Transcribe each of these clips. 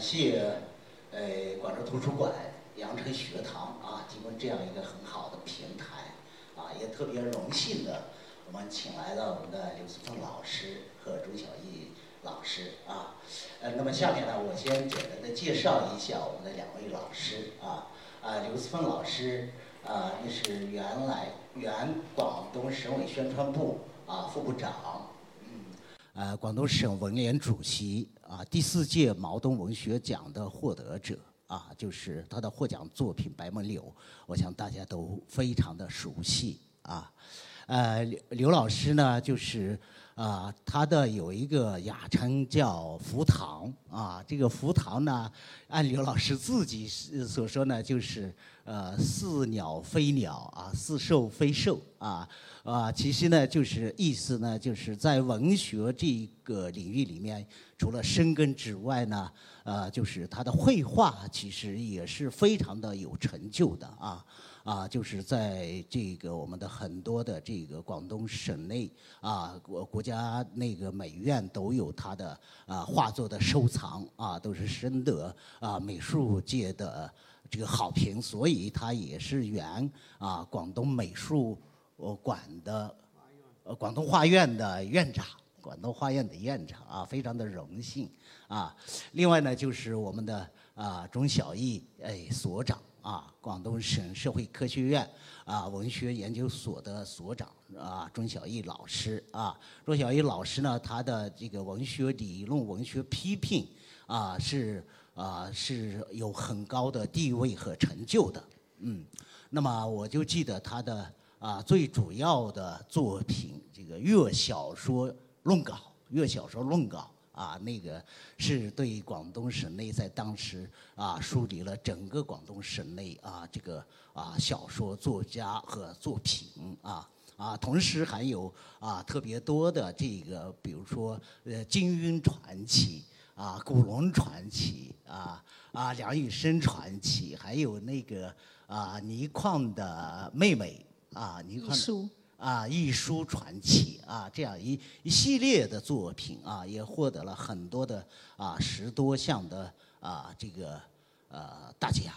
感谢呃广州图书馆羊城学堂啊，提供这样一个很好的平台啊，也特别荣幸的，我们请来了我们的刘思凤老师和钟小艺老师啊。呃，那么下面呢，我先简单的介绍一下我们的两位老师啊。啊，刘思凤老师啊，那是原来原广东省委宣传部啊副部长。嗯呃，广东省文联主席啊，第四届毛东文学奖的获得者啊，就是他的获奖作品《白梦柳》，我想大家都非常的熟悉啊。呃，刘刘老师呢，就是啊，他的有一个雅称叫“福堂”啊，这个“福堂”呢，按刘老师自己所说呢，就是呃，似鸟非鸟啊，似兽非兽啊。啊，其实呢，就是意思呢，就是在文学这个领域里面，除了深耕之外呢，呃，就是他的绘画其实也是非常的有成就的啊啊，就是在这个我们的很多的这个广东省内啊，国国家那个美院都有他的啊画作的收藏啊，都是深得啊美术界的这个好评，所以他也是原啊广东美术。馆的，呃，广东画院的院长，广东画院的院长啊，非常的荣幸啊。另外呢，就是我们的啊钟小艺哎所长啊，广东省社会科学院啊文学研究所的所长啊钟小艺老师啊。钟小艺老师呢，他的这个文学理论、文学批评啊是啊是有很高的地位和成就的。嗯，那么我就记得他的。啊，最主要的作品，这个粤小说论稿，粤小说论稿啊，那个是对广东省内在当时啊梳理了整个广东省内啊这个啊小说作家和作品啊啊，同时还有啊特别多的这个，比如说呃金庸传奇啊、古龙传奇啊啊梁羽生传奇，还有那个啊倪匡的妹妹。啊，你看啊，艺书传奇啊，这样一一系列的作品啊，也获得了很多的啊十多项的啊这个呃大奖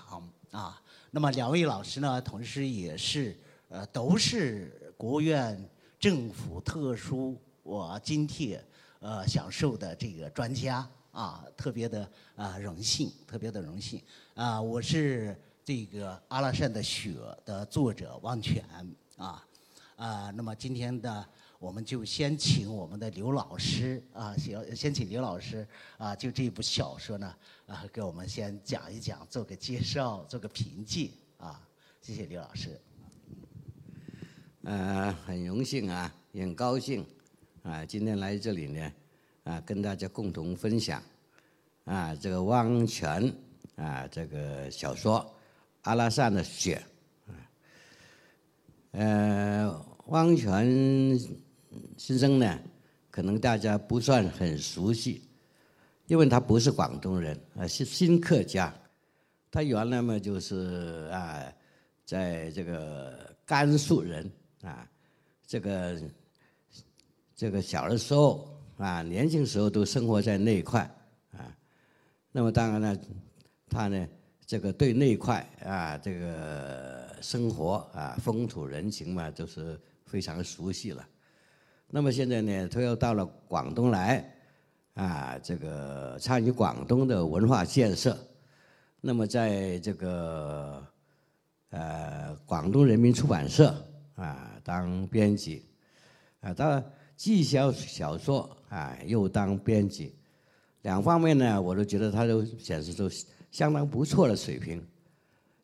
啊。那么两位老师呢，同时也是呃都是国务院政府特殊我津贴呃享受的这个专家啊，特别的啊荣幸，特别的荣幸啊，我是。这个《阿拉善的雪》的作者汪泉啊，啊，那么今天的我们就先请我们的刘老师啊，先先请刘老师啊，就这部小说呢啊，给我们先讲一讲，做个介绍，做个评记啊，谢谢刘老师。呃，很荣幸啊，也很高兴啊，今天来这里呢啊，跟大家共同分享啊，这个汪泉啊，这个小说。阿拉善的雪，呃，汪泉先生呢，可能大家不算很熟悉，因为他不是广东人，啊，是新客家，他原来嘛就是啊，在这个甘肃人啊，这个这个小的时候啊，年轻时候都生活在那一块啊，那么当然呢，他呢。这个对那块啊，这个生活啊，风土人情嘛，都是非常熟悉了。那么现在呢，他又到了广东来，啊，这个参与广东的文化建设。那么在这个呃广东人民出版社啊当编辑，啊，他既写小说啊，又当编辑，两方面呢，我都觉得他都显示出。相当不错的水平，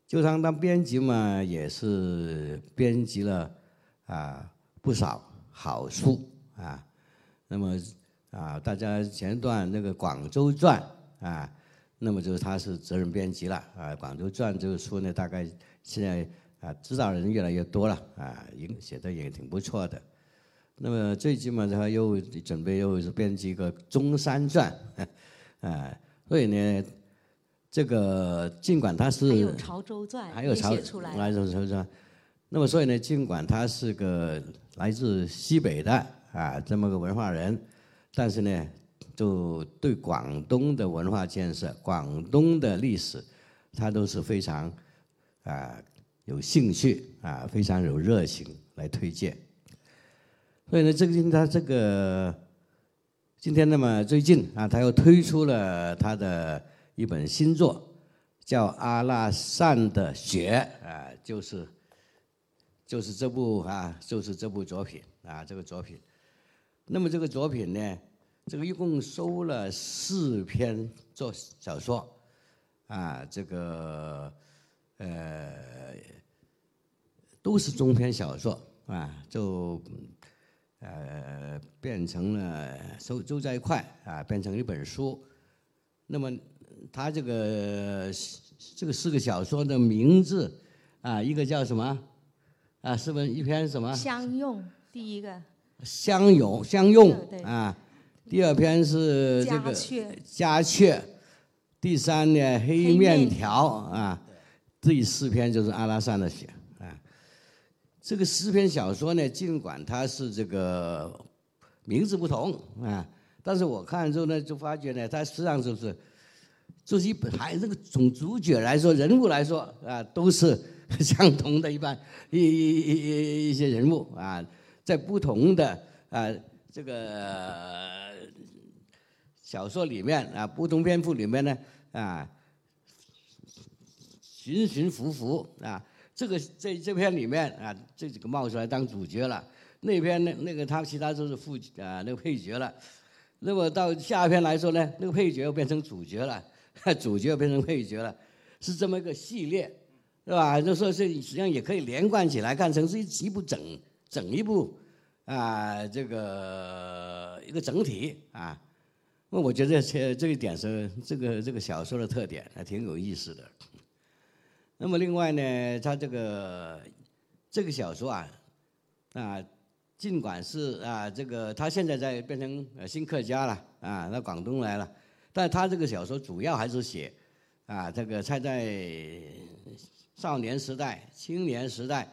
就当当编辑嘛，也是编辑了啊不少好书啊。那么啊，大家前段那个《广州传》啊，那么就是他是责任编辑了啊，《广州传》这个书呢，大概现在啊知道人越来越多了啊，也写的也挺不错的。那么最近嘛，他又准备又是编辑一个《中山传》啊，所以呢。这个尽管他是还有潮州传，还有潮来潮州传，那么所以呢，尽管他是个来自西北的啊这么个文化人，但是呢，就对广东的文化建设、广东的历史，他都是非常啊有兴趣啊，非常有热情来推荐。所以呢，最近他这个今天那么最近啊，他又推出了他的一本新作，叫《阿拉善的雪》啊，就是就是这部啊，就是这部作品啊，这个作品。那么这个作品呢，这个一共收了四篇作小说啊，这个呃都是中篇小说啊，就。呃，变成了收收在一块啊，变成一本书。那么，他这个这个四个小说的名字啊，一个叫什么？啊，是不是一篇什么？相用，第一个。相拥，相用啊。第二篇是这个家雀。第三呢，黑面条啊。第四篇就是阿拉善的血。这个诗篇小说呢，尽管它是这个名字不同啊，但是我看之后呢，就发觉呢，它实际上就是，就是一本还这个从主角来说，人物来说啊，都是相同的一般一一一一些人物啊，在不同的啊这个小说里面啊，不同篇幅里面呢啊，寻寻伏伏啊。这个在这篇里面啊，这几个冒出来当主角了。那篇那那个他其他都是副啊那个配角了。那么到下一篇来说呢，那个配角又变成主角了，主角变成配角了，是这么一个系列，是吧？就说是实际上也可以连贯起来看成是一一部整整一部啊这个一个整体啊。那我觉得这这一点是这个这个小说的特点，还挺有意思的。那么另外呢，他这个这个小说啊，啊，尽管是啊，这个他现在在变成新客家了啊，到广东来了，但他这个小说主要还是写啊，这个他在少年时代、青年时代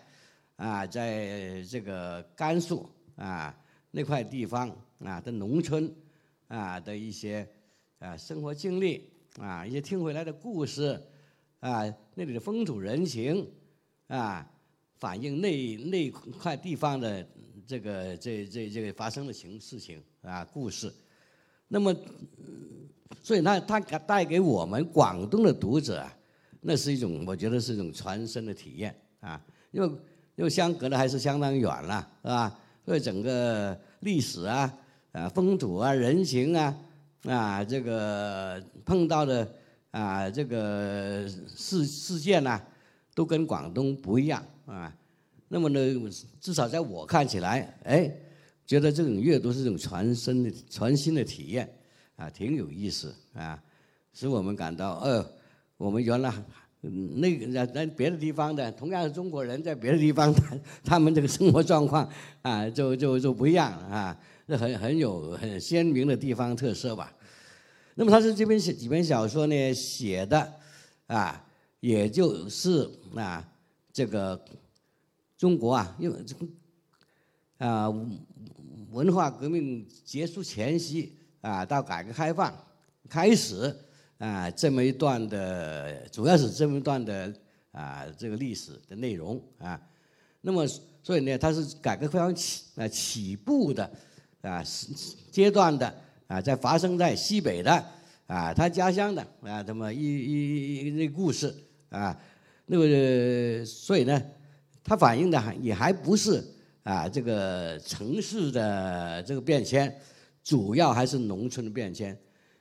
啊，在这个甘肃啊那块地方啊的农村啊的一些啊生活经历啊，一些听回来的故事。啊，那里的风土人情，啊，反映那那块地方的这个这这这个发生的情事情啊故事，那么，所以他他带给我们广东的读者，啊，那是一种我觉得是一种传声的体验啊，因为因为相隔的还是相当远了，是吧？所以整个历史啊啊风土啊人情啊啊这个碰到的。啊，这个事事件啊，都跟广东不一样啊。那么呢，至少在我看起来，哎，觉得这种阅读是一种传声的、全新的体验啊，挺有意思啊，使我们感到，呃，我们原来那个在在别的地方的，同样是中国人，在别的地方，他 他们这个生活状况啊，就就就不一样啊，那很很有很鲜明的地方特色吧。那么他是这篇写几篇小说呢写的，啊，也就是啊，这个中国啊，因为啊文化革命结束前夕啊，到改革开放开始啊这么一段的，主要是这么一段的啊这个历史的内容啊。那么所以呢，它是改革开放起啊起步的啊阶段的。啊，在发生在西北的啊，他家乡的啊，这么一一一那故事啊，那个所以呢，它反映的还也还不是啊这个城市的这个变迁，主要还是农村的变迁。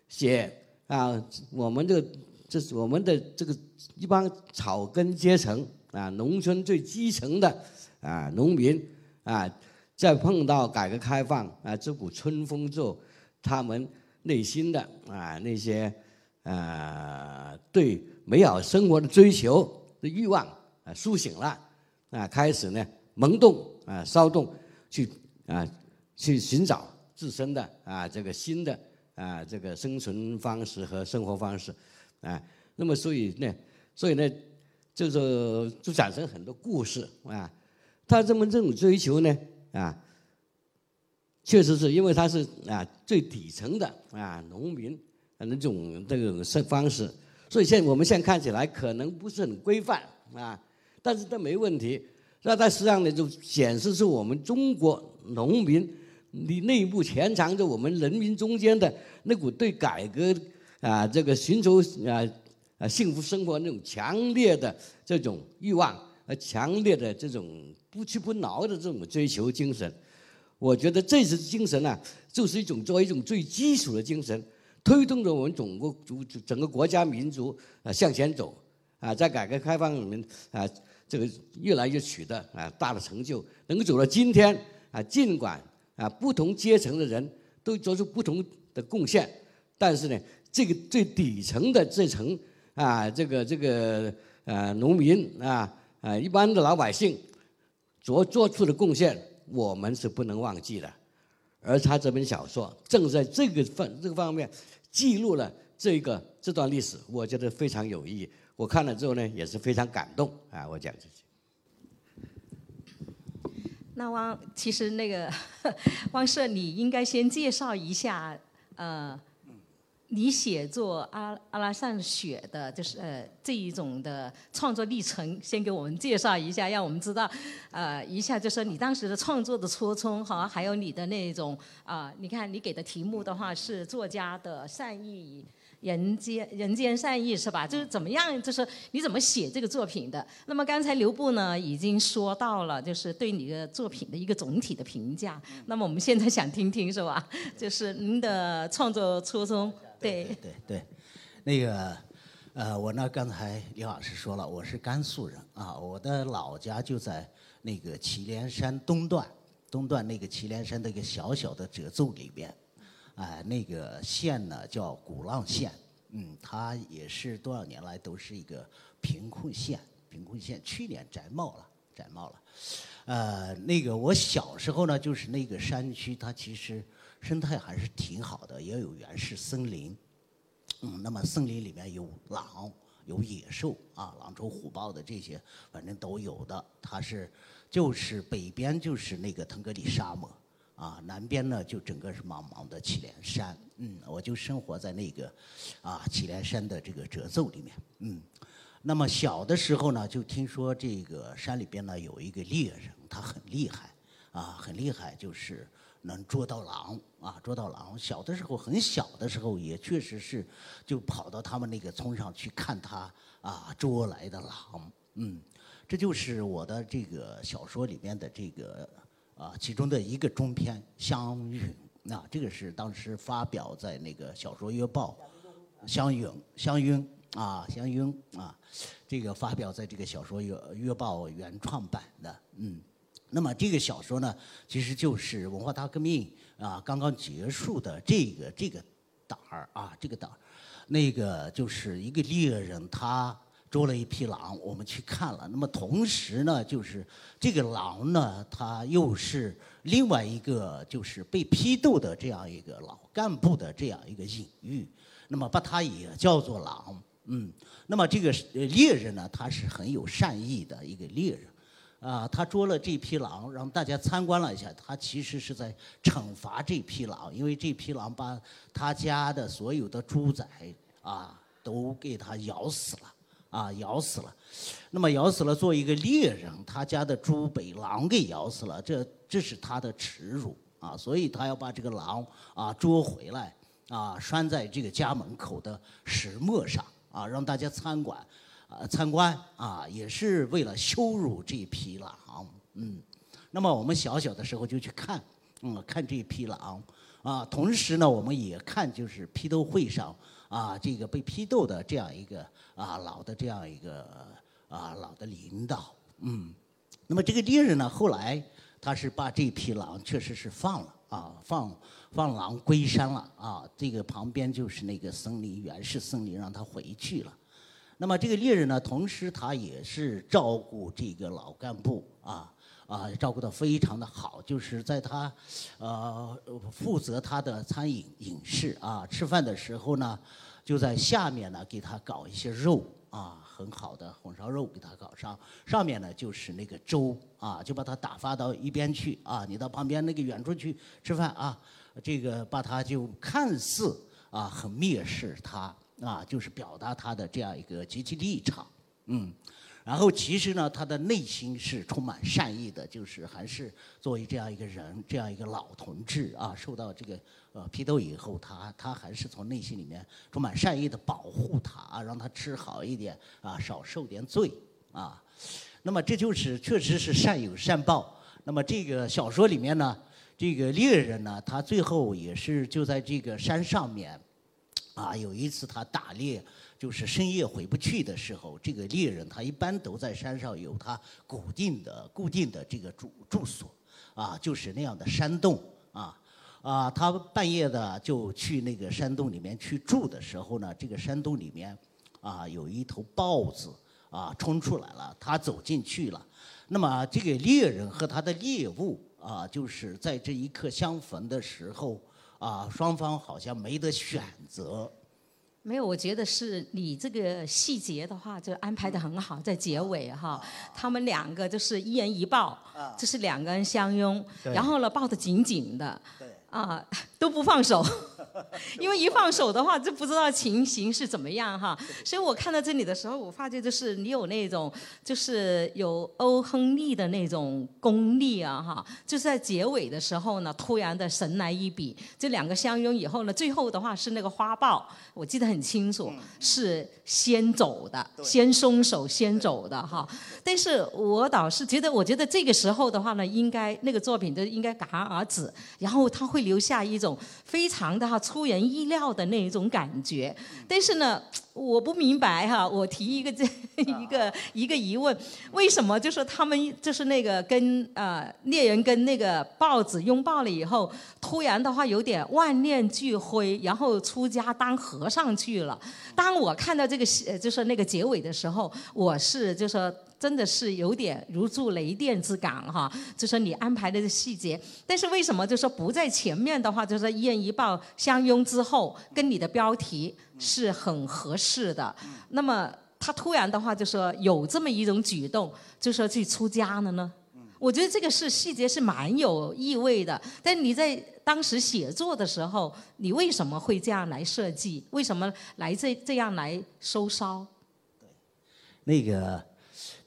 写啊，我们这个这是我们的这个一帮草根阶层啊，农村最基层的啊农民啊，在碰到改革开放啊这股春风之后。他们内心的啊那些啊对美好生活的追求的欲望啊苏醒了啊开始呢萌动啊骚动去啊去寻找自身的啊这个新的啊这个生存方式和生活方式啊那么所以呢所以呢就是就产生很多故事啊他这么这种追求呢啊。确实是因为他是啊最底层的啊农民啊那种这种生方式，所以现在我们现在看起来可能不是很规范啊，但是这没问题。那在实际上呢，就显示出我们中国农民你内部潜藏着我们人民中间的那股对改革啊这个寻求啊啊幸福生活那种强烈的这种欲望和强烈的这种不屈不挠的这种追求精神。我觉得这次精神呢，就是一种作为一种最基础的精神，推动着我们整个族整个国家民族啊向前走，啊，在改革开放里面啊，这个越来越取得啊大的成就，能够走到今天啊，尽管啊不同阶层的人都做出不同的贡献，但是呢，这个最底层的这层啊，这个这个呃农民啊啊一般的老百姓所做出的贡献。我们是不能忘记的，而他这本小说正在这个方这个方面记录了这个这段历史，我觉得非常有意义。我看了之后呢，也是非常感动啊！我讲这些。那汪，其实那个汪社，你应该先介绍一下呃。你写作《阿阿拉善雪》的，就是呃这一种的创作历程，先给我们介绍一下，让我们知道，呃一下就说你当时的创作的初衷哈，还有你的那种啊，你看你给的题目的话是作家的善意，人间人间善意是吧？就是怎么样，就是你怎么写这个作品的？那么刚才刘布呢已经说到了，就是对你的作品的一个总体的评价。那么我们现在想听听是吧？就是您的创作初衷。对对对，那个，呃，我呢刚才刘老师说了，我是甘肃人啊，我的老家就在那个祁连山东段，东段那个祁连山的一个小小的褶皱里边，啊，那个县呢叫鼓浪县，嗯，它也是多少年来都是一个贫困县，贫困县，去年摘帽了，摘帽了，呃，那个我小时候呢，就是那个山区，它其实。生态还是挺好的，也有原始森林，嗯，那么森林里面有狼，有野兽啊，狼虫、虎豹的这些，反正都有的。它是，就是北边就是那个腾格里沙漠，啊，南边呢就整个是茫茫的祁连山，嗯，我就生活在那个，啊，祁连山的这个褶皱里面，嗯，那么小的时候呢，就听说这个山里边呢有一个猎人，他很厉害，啊，很厉害，就是。能捉到狼啊，捉到狼！小的时候，很小的时候，也确实是，就跑到他们那个村上去看他啊捉来的狼。嗯，这就是我的这个小说里面的这个啊其中的一个中篇《香云》啊，这个是当时发表在那个《小说月报》《香云》《香云》啊，《香云》啊，这个发表在这个《小说月月报》原创版的，嗯。那么这个小说呢，其实就是文化大革命啊刚刚结束的这个这个档儿啊，这个档儿，那个就是一个猎人他捉了一匹狼，我们去看了。那么同时呢，就是这个狼呢，它又是另外一个就是被批斗的这样一个老干部的这样一个隐喻。那么把它也叫做狼，嗯。那么这个猎人呢，他是很有善意的一个猎人。啊，他捉了这匹狼，让大家参观了一下。他其实是在惩罚这匹狼，因为这匹狼把他家的所有的猪仔啊都给他咬死了，啊，咬死了。那么咬死了，做一个猎人，他家的猪被狼给咬死了，这这是他的耻辱啊！所以他要把这个狼啊捉回来，啊，拴在这个家门口的石磨上，啊，让大家参观。啊，参观啊，也是为了羞辱这匹狼，嗯，那么我们小小的时候就去看，嗯，看这匹狼，啊，同时呢，我们也看就是批斗会上啊，这个被批斗的这样一个啊老的这样一个啊老的领导，嗯，那么这个猎人呢，后来他是把这匹狼确实是放了啊，放放狼归山了啊，这个旁边就是那个森林原始森林，让他回去了。那么这个猎人呢，同时他也是照顾这个老干部啊啊，照顾的非常的好，就是在他呃负责他的餐饮饮食啊，吃饭的时候呢，就在下面呢给他搞一些肉啊，很好的红烧肉给他搞上，上面呢就是那个粥啊，就把他打发到一边去啊，你到旁边那个远处去吃饭啊，这个把他就看似啊很蔑视他啊，就是表达他的这样一个积极立场，嗯。然后其实呢，他的内心是充满善意的，就是还是作为这样一个人，这样一个老同志啊，受到这个呃批斗以后，他他还是从内心里面充满善意的保护他啊，让他吃好一点啊，少受点罪啊。那么这就是确实是善有善报。那么这个小说里面呢，这个猎人呢，他最后也是就在这个山上面啊，有一次他打猎。就是深夜回不去的时候，这个猎人他一般都在山上有他固定的、固定的这个住住所，啊，就是那样的山洞啊，啊，他半夜的就去那个山洞里面去住的时候呢，这个山洞里面啊有一头豹子啊冲出来了，他走进去了，那么这个猎人和他的猎物啊，就是在这一刻相逢的时候啊，双方好像没得选择。没有，我觉得是你这个细节的话，就安排的很好，在结尾哈，他们两个就是一人一抱，这是两个人相拥，然后呢抱得紧紧的，啊都不放手。因为一放手的话，就不知道情形是怎么样哈。所以我看到这里的时候，我发觉就是你有那种，就是有欧亨利的那种功力啊哈。就是在结尾的时候呢，突然的神来一笔，这两个相拥以后呢，最后的话是那个花豹，我记得很清楚，是先走的，先松手先走的哈。但是我倒是觉得，我觉得这个时候的话呢，应该那个作品就应该戛然而止，然后他会留下一种非常的哈。出人意料的那一种感觉，但是呢，我不明白哈。我提一个这 一个一个疑问：为什么就是他们就是那个跟呃猎人跟那个豹子拥抱了以后，突然的话有点万念俱灰，然后出家当和尚去了？当我看到这个就是那个结尾的时候，我是就说。真的是有点如入雷电之感哈，就说你安排的细节，但是为什么就说不在前面的话，就是一人一抱相拥之后，跟你的标题是很合适的。那么他突然的话就说有这么一种举动，就说去出家了呢？我觉得这个是细节是蛮有意味的。但你在当时写作的时候，你为什么会这样来设计？为什么来这这样来收梢？对，那个。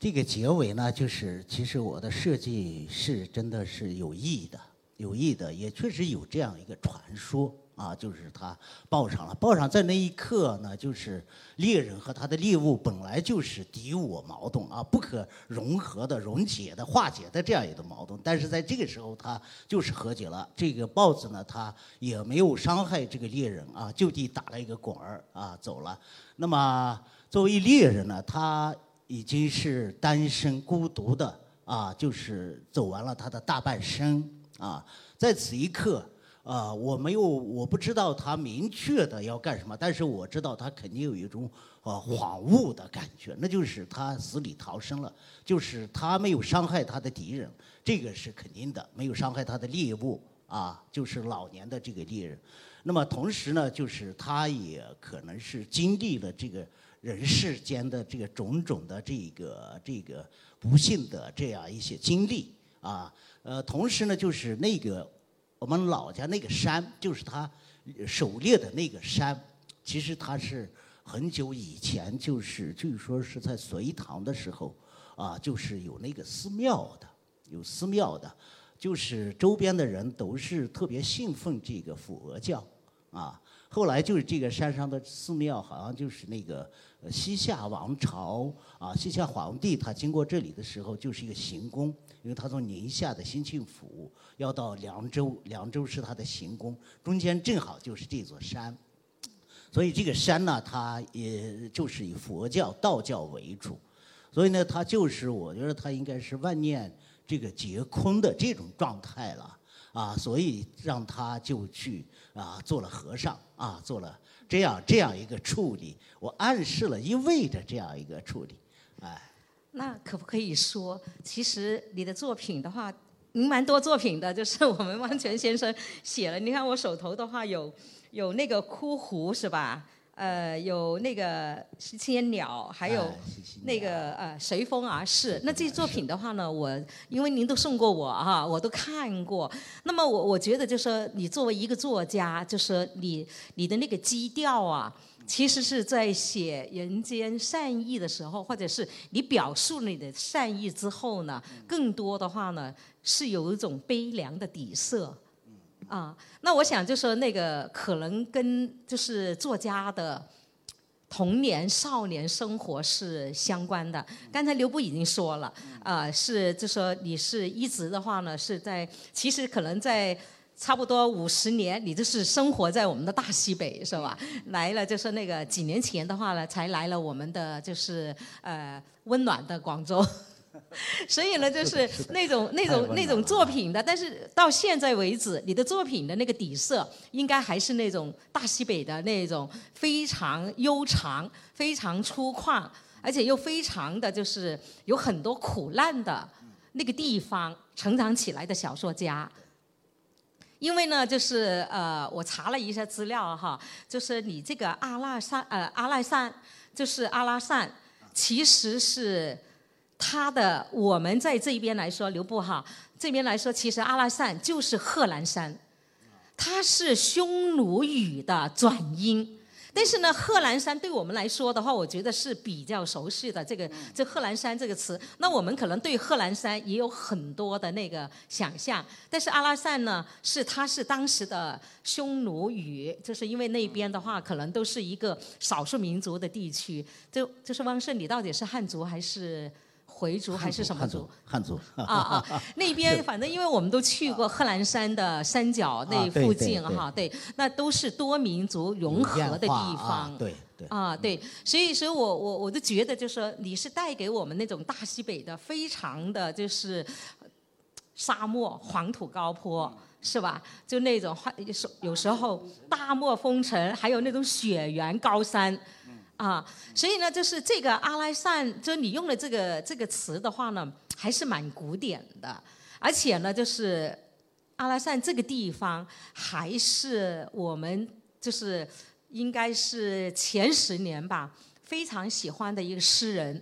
这个结尾呢，就是其实我的设计是真的是有意义的，有意义的，也确实有这样一个传说啊，就是他报上了，报上在那一刻呢，就是猎人和他的猎物本来就是敌我矛盾啊，不可融合的、溶解的、化解的这样一个矛盾，但是在这个时候他就是和解了。这个豹子呢，他也没有伤害这个猎人啊，就地打了一个滚儿啊走了。那么作为猎人呢，他。已经是单身孤独的啊，就是走完了他的大半生啊，在此一刻啊，我没有我不知道他明确的要干什么，但是我知道他肯定有一种啊恍悟的感觉，那就是他死里逃生了，就是他没有伤害他的敌人，这个是肯定的，没有伤害他的猎物啊，就是老年的这个猎人，那么同时呢，就是他也可能是经历了这个。人世间的这个种种的这个这个不幸的这样一些经历啊，呃，同时呢，就是那个我们老家那个山，就是他狩猎的那个山，其实它是很久以前，就是据说是在隋唐的时候啊，就是有那个寺庙的，有寺庙的，就是周边的人都是特别信奉这个佛教啊。后来就是这个山上的寺庙，好像就是那个西夏王朝啊，西夏皇帝他经过这里的时候，就是一个行宫，因为他从宁夏的兴庆府要到凉州，凉州是他的行宫，中间正好就是这座山，所以这个山呢，它也就是以佛教、道教为主，所以呢，它就是我觉得它应该是万念这个皆空的这种状态了。啊，所以让他就去啊，做了和尚啊，做了这样这样一个处理，我暗示了一味的这样一个处理，哎。那可不可以说，其实你的作品的话，您蛮多作品的，就是我们汪泉先生写了。你看我手头的话，有有那个枯湖是吧？呃，有那个十千鸟，还有那个呃随风而逝。那这些作品的话呢，我因为您都送过我哈、我都看过。那么我我觉得就是说，你作为一个作家，就是说你你的那个基调啊。其实是在写人间善意的时候，或者是你表述你的善意之后呢，更多的话呢是有一种悲凉的底色。啊，那我想就说那个可能跟就是作家的童年、少年生活是相关的。刚才刘布已经说了，啊、是就说你是一直的话呢是在，其实可能在。差不多五十年，你就是生活在我们的大西北，是吧？来了就是那个几年前的话呢，才来了我们的就是呃温暖的广州。所以呢，就是那种那种那种作品的，但是到现在为止，你的作品的那个底色，应该还是那种大西北的那种非常悠长、非常粗犷，而且又非常的就是有很多苦难的那个地方成长起来的小说家。因为呢，就是呃，我查了一下资料哈，就是你这个阿拉善呃阿赖善，就是阿拉善，其实是他的我们在这边来说，刘布哈这边来说，其实阿拉善就是贺兰山，它是匈奴语的转音。但是呢，贺兰山对我们来说的话，我觉得是比较熟悉的。这个这贺兰山这个词，那我们可能对贺兰山也有很多的那个想象。但是阿拉善呢，是它是当时的匈奴语，就是因为那边的话，可能都是一个少数民族的地区。就就是汪胜，你到底是汉族还是回族还是什么族？汉族，啊啊，那边反正因为我们都去过贺兰山的山脚那附近哈，对，那都是多民族融合的地啊方。对对。啊，对，所以，所以我我我就觉得，就是说你是带给我们那种大西北的，非常的就是沙漠、黄土高坡，是吧？就那种有时候大漠风尘，还有那种雪原高山，啊，所以呢，就是这个阿拉善，就你用的这个这个词的话呢，还是蛮古典的，而且呢，就是阿拉善这个地方还是我们就是应该是前十年吧，非常喜欢的一个诗人，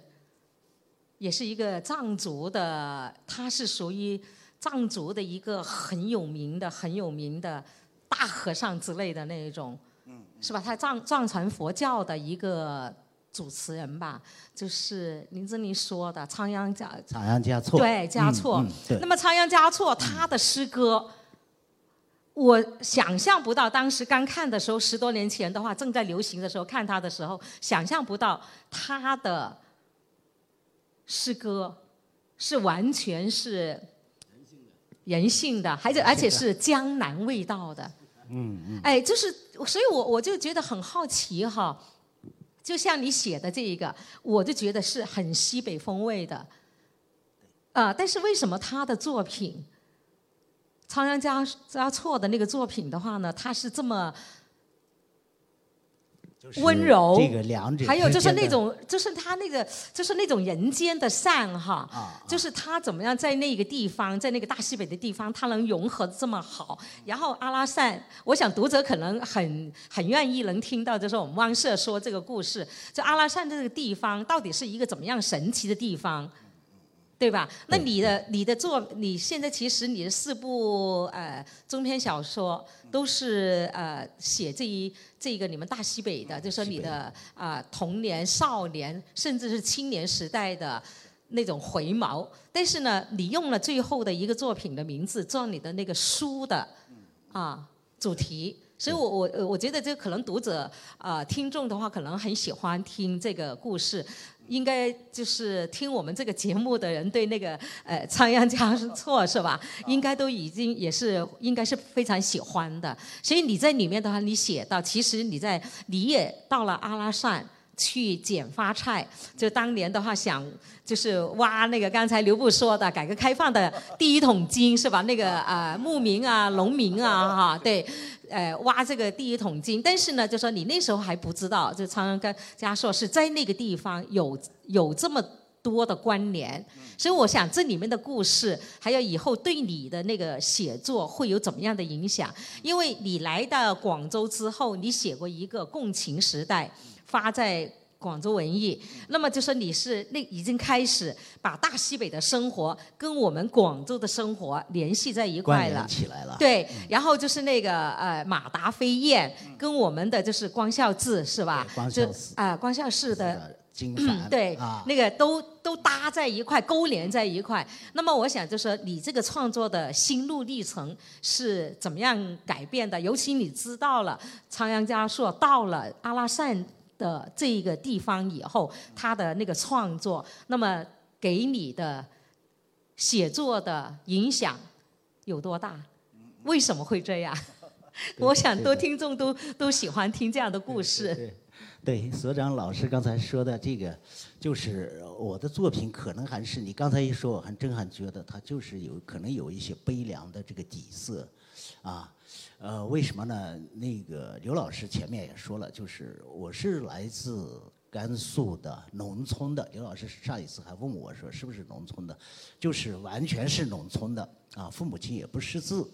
也是一个藏族的，他是属于藏族的一个很有名的、很有名的大和尚之类的那一种，是吧？他藏藏传佛教的一个主持人吧，就是林志玲说的仓央嘉仓央嘉措。对嘉措。嗯嗯那么仓央嘉措他的诗歌，我想象不到，当时刚看的时候，十多年前的话，正在流行的时候看他的时候，想象不到他的诗歌是完全是人性的，人性的，而且而且是江南味道的。嗯嗯。哎，就是，所以我我就觉得很好奇哈。就像你写的这一个，我就觉得是很西北风味的，啊、但是为什么他的作品，仓央嘉嘉措的那个作品的话呢，他是这么就是温柔这个两者还有 就是那种，就是他那个，就是那种人间的善哈，啊就是他怎么样在那个地方，在那个大西北的地方，他能融合这么好。然后阿拉善，我想读者可能很很愿意能听到，就是我们汪社说这个故事，就阿拉善这个地方到底是一个怎么样神奇的地方。对吧？那你的你的作，你现在其实你的四部呃中篇小说都是呃写这一这个你们大西北的，就说你的啊、呃童年、少年，甚至是青年时代的那种回眸。但是呢，你用了最后的一个作品的名字做你的那个书的啊主题。所以我，我我我觉得这可能读者啊、呃听众的话，可能很喜欢听这个故事。应该就是听我们这个节目的人对那个呃仓央嘉措是吧？应该都已经也是应该是非常喜欢的。所以你在里面的话，你写到，其实你在你也到了阿拉善去捡发菜，就当年的话想就是挖那个刚才刘部说的改革开放的第一桶金是吧？那个啊、呃牧民啊、农民啊哈，对。呃，挖这个第一桶金，但是呢，就说你那时候还不知道，就常常跟家硕是在那个地方有有这么多的关联，所以我想这里面的故事，还有以后对你的那个写作会有怎么样的影响？因为你来到广州之后，你写过一个《共情时代》，发在广州文艺，那么就说你是那已经开始把大西北的生活跟我们广州的生活联系在一块了，起来了。对，然后就是那个呃马达飞燕跟我们的就是光孝志是吧？光孝寺啊，光孝寺的。对，那个都都搭在一块，勾连在一块。那么我想就说，你这个创作的心路历程是怎么样改变的？尤其你知道了仓央嘉措到了阿拉善的这一个地方以后，他的那个创作，那么给你的写作的影响有多大？为什么会这样？我想多听众都都喜欢听这样的故事。对，所长老师刚才说的这个，就是我的作品，可能还是你刚才一说，我还真还觉得它就是有可能有一些悲凉的这个底色，啊，呃，为什么呢？那个刘老师前面也说了，就是我是来自甘肃的农村的。刘老师上一次还问我说是不是农村的，就是完全是农村的啊，父母亲也不识字，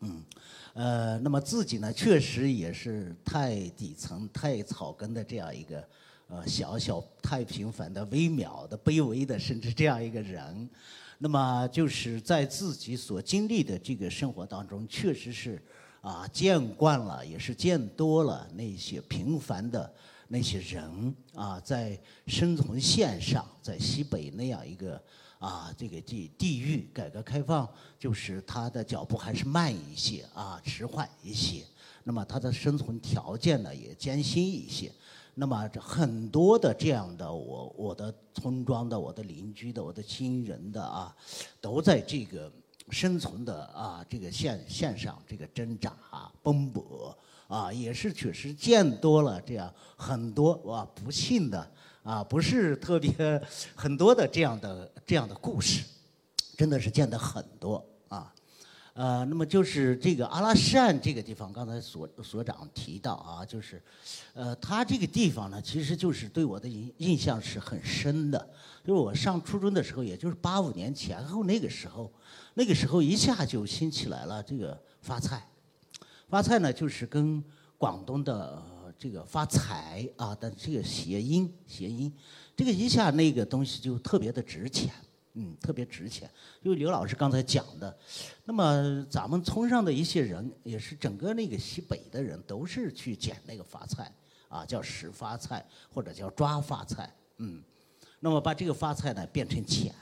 嗯。呃，那么自己呢，确实也是太底层、太草根的这样一个，呃，小小、太平凡的、微渺的、卑微的，甚至这样一个人。那么就是在自己所经历的这个生活当中，确实是啊，见惯了，也是见多了那些平凡的那些人啊，在生存线上，在西北那样一个。啊，这个地地域改革开放，就是他的脚步还是慢一些啊，迟缓一些。那么他的生存条件呢也艰辛一些。那么很多的这样的我我的村庄的我的邻居的我的亲人的啊，都在这个生存的啊这个线线上这个挣扎啊奔波啊，也是确实见多了这样很多哇不幸的。啊，不是特别很多的这样的这样的故事，真的是见得很多。呃，那么就是这个阿拉善这个地方，刚才所所长提到啊，就是，呃，他这个地方呢，其实就是对我的印印象是很深的。就是我上初中的时候，也就是八五年前后那个时候，那个时候一下就兴起来了这个发菜，发菜呢就是跟广东的。这个发财啊的这个谐音，谐音，这个一下那个东西就特别的值钱，嗯，特别值钱。因为刘老师刚才讲的，那么咱们村上的一些人，也是整个那个西北的人，都是去捡那个发菜，啊，叫拾发菜或者叫抓发菜，嗯，那么把这个发菜呢变成钱。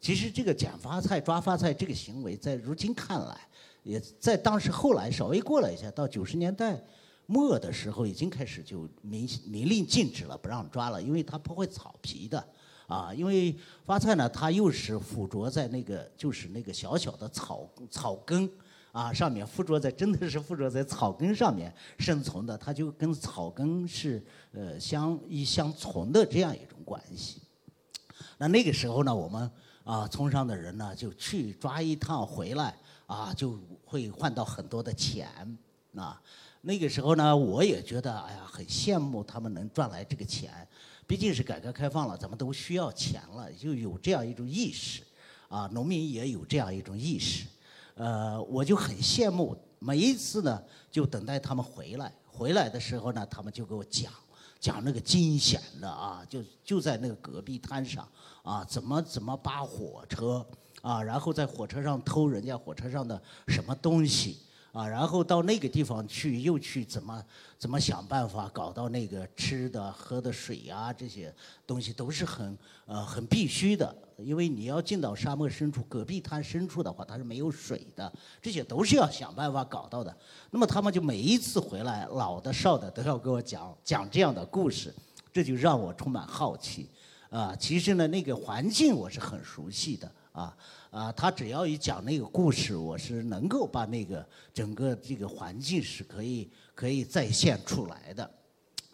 其实这个捡发菜、抓发菜这个行为，在如今看来，也在当时后来稍微过了一下，到九十年代。末的时候已经开始就明明令禁止了，不让抓了，因为它破坏草皮的，啊，因为发菜呢，它又是附着在那个就是那个小小的草草根啊上面，附着在真的是附着在草根上面生存的，它就跟草根是呃相依相存的这样一种关系。那那个时候呢，我们啊村上的人呢就去抓一趟回来啊，就会换到很多的钱啊。那个时候呢，我也觉得哎呀，很羡慕他们能赚来这个钱，毕竟是改革开放了，咱们都需要钱了，就有这样一种意识，啊，农民也有这样一种意识，呃，我就很羡慕，每一次呢，就等待他们回来，回来的时候呢，他们就给我讲，讲那个惊险的啊，就就在那个戈壁滩上，啊，怎么怎么扒火车，啊，然后在火车上偷人家火车上的什么东西。啊，然后到那个地方去，又去怎么怎么想办法搞到那个吃的、喝的水啊，这些东西都是很呃很必须的，因为你要进到沙漠深处、戈壁滩深处的话，它是没有水的，这些都是要想办法搞到的。那么他们就每一次回来，老的少的都要给我讲讲这样的故事，这就让我充满好奇。啊，其实呢，那个环境我是很熟悉的啊。啊，他只要一讲那个故事，我是能够把那个整个这个环境是可以可以再现出来的。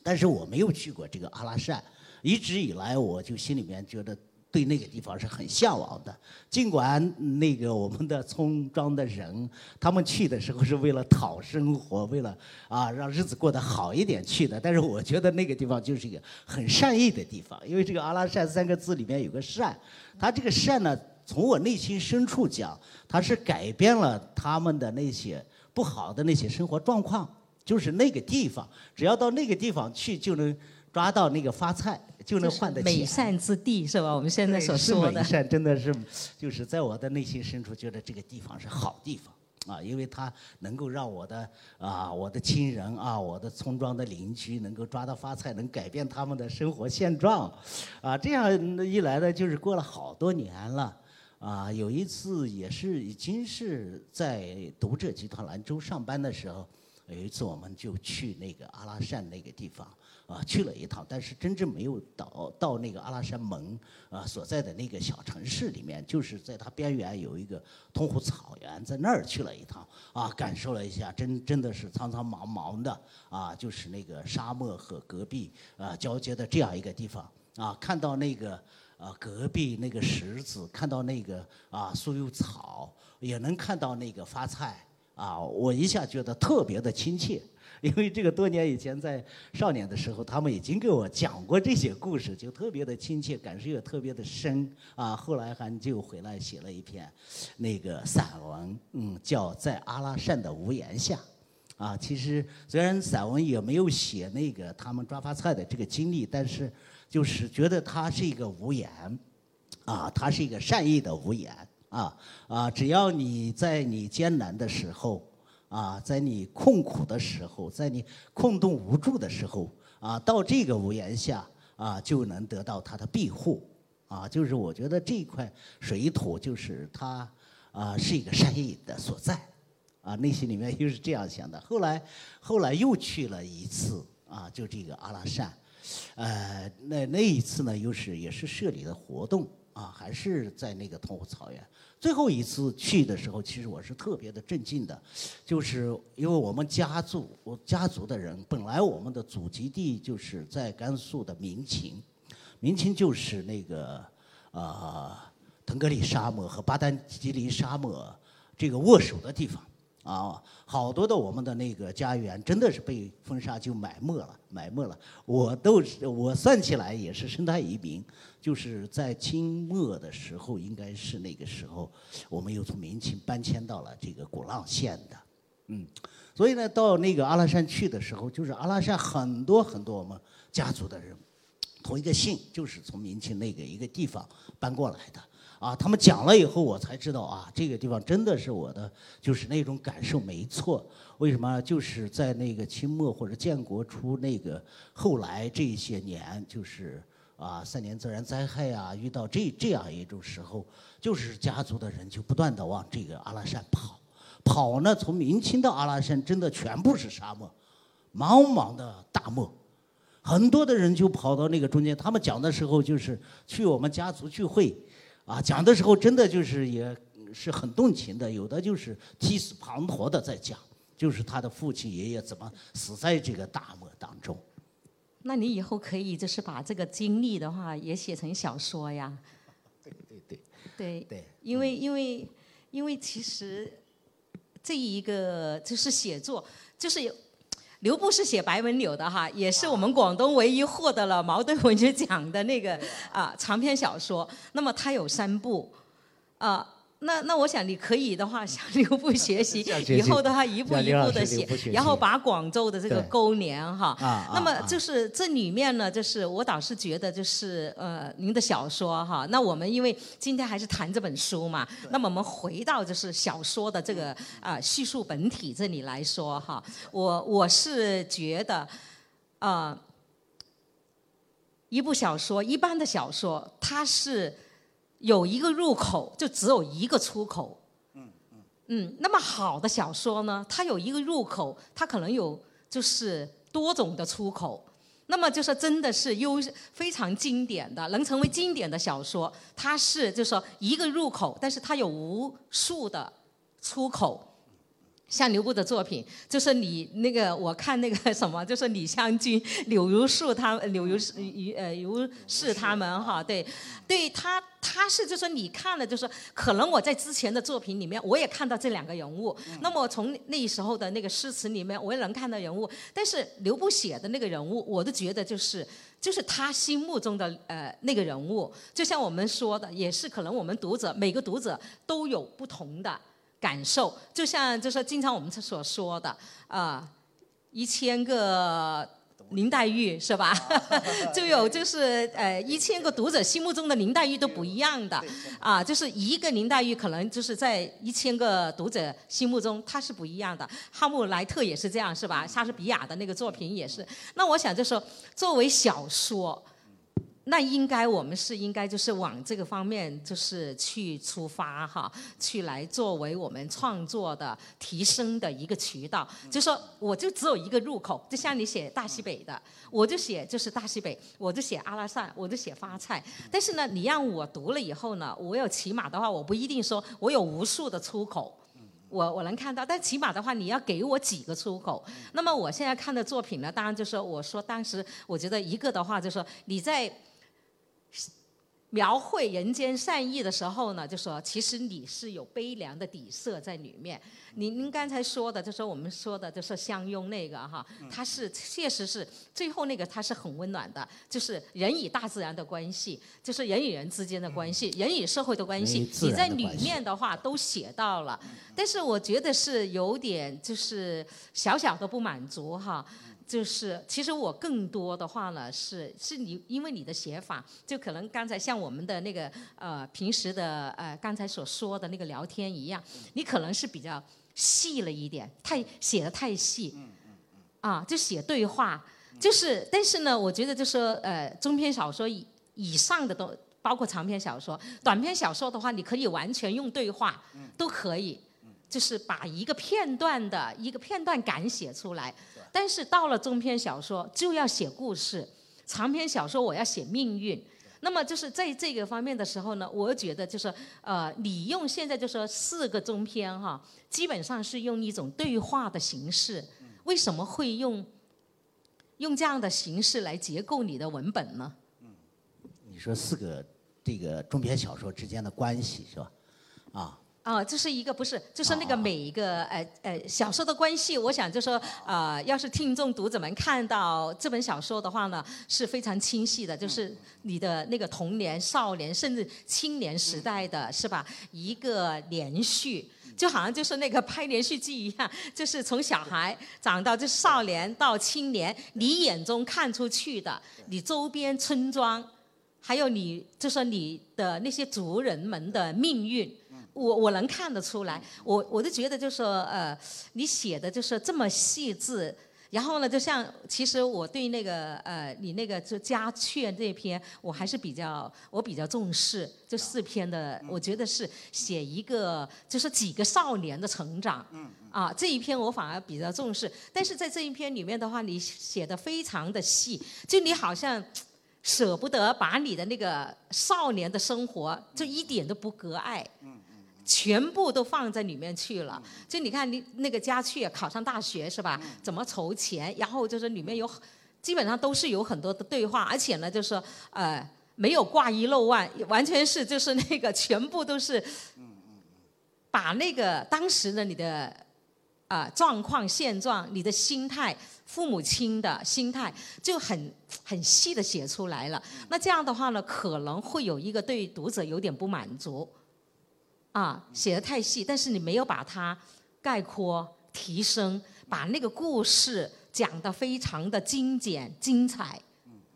但是我没有去过这个阿拉善，一直以来我就心里面觉得对那个地方是很向往的。尽管那个我们的村庄的人，他们去的时候是为了讨生活，为了啊让日子过得好一点去的，但是我觉得那个地方就是一个很善意的地方，因为这个阿拉善三个字里面有个善，它这个善呢，从我内心深处讲，它是改变了他们的那些不好的那些生活状况，就是那个地方，只要到那个地方去就能抓到那个发菜。就能换得起美善之地是吧？我们现在所说的美善，真的是，就是在我的内心深处觉得这个地方是好地方啊，因为它能够让我的啊，我的亲人啊，我的村庄的邻居能够抓到发财，能改变他们的生活现状，啊，这样一来呢，就是过了好多年了，啊，有一次也是已经是在读者集团兰州上班的时候，有一次我们就去那个阿拉善那个地方。啊，去了一趟，但是真正没有到到那个阿拉善盟啊所在的那个小城市里面，就是在它边缘有一个通湖草原，在那儿去了一趟啊，感受了一下，真真的是苍苍茫茫的啊，就是那个沙漠和戈壁啊交接的这样一个地方啊，看到那个啊隔壁那个石子，看到那个啊酥油草，也能看到那个发菜啊，我一下觉得特别的亲切。因为这个多年以前在少年的时候，他们已经给我讲过这些故事，就特别的亲切，感受也特别的深啊。后来还就回来写了一篇那个散文，嗯，叫《在阿拉善的屋檐下》啊。其实虽然散文也没有写那个他们抓发菜的这个经历，但是就是觉得它是一个屋檐啊，它是一个善意的屋檐啊啊。只要你在你艰难的时候。啊，在你困苦的时候，在你困顿无助的时候，啊，到这个屋檐下，啊，就能得到他的庇护，啊，就是我觉得这块水土就是它，啊，是一个善意的所在，啊，内心里面又是这样想的。后来，后来又去了一次，啊，就这个阿拉善，呃，那那一次呢，又是也是社里的活动，啊，还是在那个通湖草原。最后一次去的时候，其实我是特别的震惊的，就是因为我们家族，我家族的人本来我们的祖籍地就是在甘肃的民勤，民勤就是那个啊腾格里沙漠和巴丹吉林沙漠这个握手的地方。啊，好多的我们的那个家园真的是被风沙就埋没了，埋没了。我都我算起来也是生态移民，就是在清末的时候，应该是那个时候，我们又从民清搬迁到了这个鼓浪县的，嗯，所以呢，到那个阿拉善去的时候，就是阿拉善很多很多我们家族的人，同一个姓，就是从民清那个一个地方搬过来的。啊，他们讲了以后，我才知道啊，这个地方真的是我的，就是那种感受没错。为什么？就是在那个清末或者建国初那个后来这些年，就是啊，三年自然灾害啊，遇到这这样一种时候，就是家族的人就不断的往这个阿拉善跑，跑呢，从明清到阿拉善，真的全部是沙漠，茫茫的大漠，很多的人就跑到那个中间。他们讲的时候，就是去我们家族聚会。啊，讲的时候真的就是也是很动情的，有的就是涕泗滂沱的在讲，就是他的父亲爷爷怎么死在这个大漠当中。那你以后可以就是把这个经历的话也写成小说呀。对对对。对。对。因为因为因为其实这一个就是写作就是。刘布是写白文柳的哈，也是我们广东唯一获得了茅盾文学奖的那个啊长篇小说。那么他有三部，啊。那那我想你可以的话向刘步 学习，以后的话一步一步的写，然后把广州的这个勾连哈。那么就是这里面呢，就是我倒是觉得就是呃您的小说哈。那我们因为今天还是谈这本书嘛，那么我们回到就是小说的这个啊叙述本体这里来说哈，我我是觉得啊一部小说一般的小说它是。有一个入口，就只有一个出口。嗯嗯。嗯，那么好的小说呢，它有一个入口，它可能有就是多种的出口。那么就是真的是优非常经典的，能成为经典的小说，它是就是说一个入口，但是它有无数的出口。像刘步的作品，就是你那个我看那个什么，就是李香君、柳如树他柳如是呃如是他们哈，对，对他他是就说你看了，就是可能我在之前的作品里面我也看到这两个人物，那么从那时候的那个诗词里面我也能看到人物，但是刘步写的那个人物，我都觉得就是就是他心目中的呃那个人物，就像我们说的，也是可能我们读者每个读者都有不同的。感受就像就是经常我们所说的呃，一千个林黛玉是吧？就有就是呃一千个读者心目中的林黛玉都不一样的啊，就是一个林黛玉可能就是在一千个读者心目中她是不一样的。哈姆莱特也是这样是吧？莎士比亚的那个作品也是。那我想就说作为小说。那应该我们是应该就是往这个方面就是去出发哈，去来作为我们创作的提升的一个渠道。就说我就只有一个入口，就像你写大西北的，我就写就是大西北，我就写阿拉善，我就写发菜。但是呢，你让我读了以后呢，我有起码的话，我不一定说我有无数的出口，我我能看到，但起码的话，你要给我几个出口。那么我现在看的作品呢，当然就是我说当时我觉得一个的话，就是说你在。描绘人间善意的时候呢，就说其实你是有悲凉的底色在里面。您您刚才说的，就是我们说的，就是相拥那个哈，它是确实是最后那个，它是很温暖的，就是人与大自然的关系，就是人与人之间的关系，人与社会的关系，你在里面的话都写到了。但是我觉得是有点就是小小的不满足哈。就是，其实我更多的话呢，是是你，因为你的写法，就可能刚才像我们的那个呃平时的呃刚才所说的那个聊天一样，你可能是比较细了一点，太写的太细，啊，就写对话，就是，但是呢，我觉得就说呃中篇小说以以上的都包括长篇小说，短篇小说的话，你可以完全用对话，都可以，就是把一个片段的一个片段感写出来。但是到了中篇小说就要写故事，长篇小说我要写命运。那么就是在这个方面的时候呢，我觉得就是呃，你用现在就说四个中篇哈，基本上是用一种对话的形式。为什么会用用这样的形式来结构你的文本呢？嗯，你说四个这个中篇小说之间的关系是吧？啊。啊，这是一个不是，就是那个每一个呃呃小说的关系，我想就说啊，要是听众读者们看到这本小说的话呢，是非常清晰的，就是你的那个童年、少年甚至青年时代的是吧？一个连续，就好像就是那个拍连续剧一样，就是从小孩长到就少年到青年，你眼中看出去的，你周边村庄，还有你就说你的那些族人们的命运。我我能看得出来，我我就觉得就是说，呃，你写的就是这么细致，然后呢，就像其实我对那个呃，你那个就家雀这篇，我还是比较我比较重视。这四篇的，我觉得是写一个就是几个少年的成长，啊，这一篇我反而比较重视，但是在这一篇里面的话，你写的非常的细，就你好像舍不得把你的那个少年的生活就一点都不割爱。全部都放在里面去了，就你看你那个家去考上大学是吧？怎么筹钱？然后就是里面有，基本上都是有很多的对话，而且呢，就是呃没有挂一漏万，完全是就是那个全部都是，把那个当时的你的啊状况现状、你的心态、父母亲的心态就很很细的写出来了。那这样的话呢，可能会有一个对读者有点不满足。啊，写的太细，但是你没有把它概括、提升，把那个故事讲得非常的精简、精彩。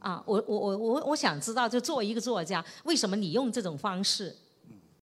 啊，我我我我我想知道，就作为一个作家，为什么你用这种方式？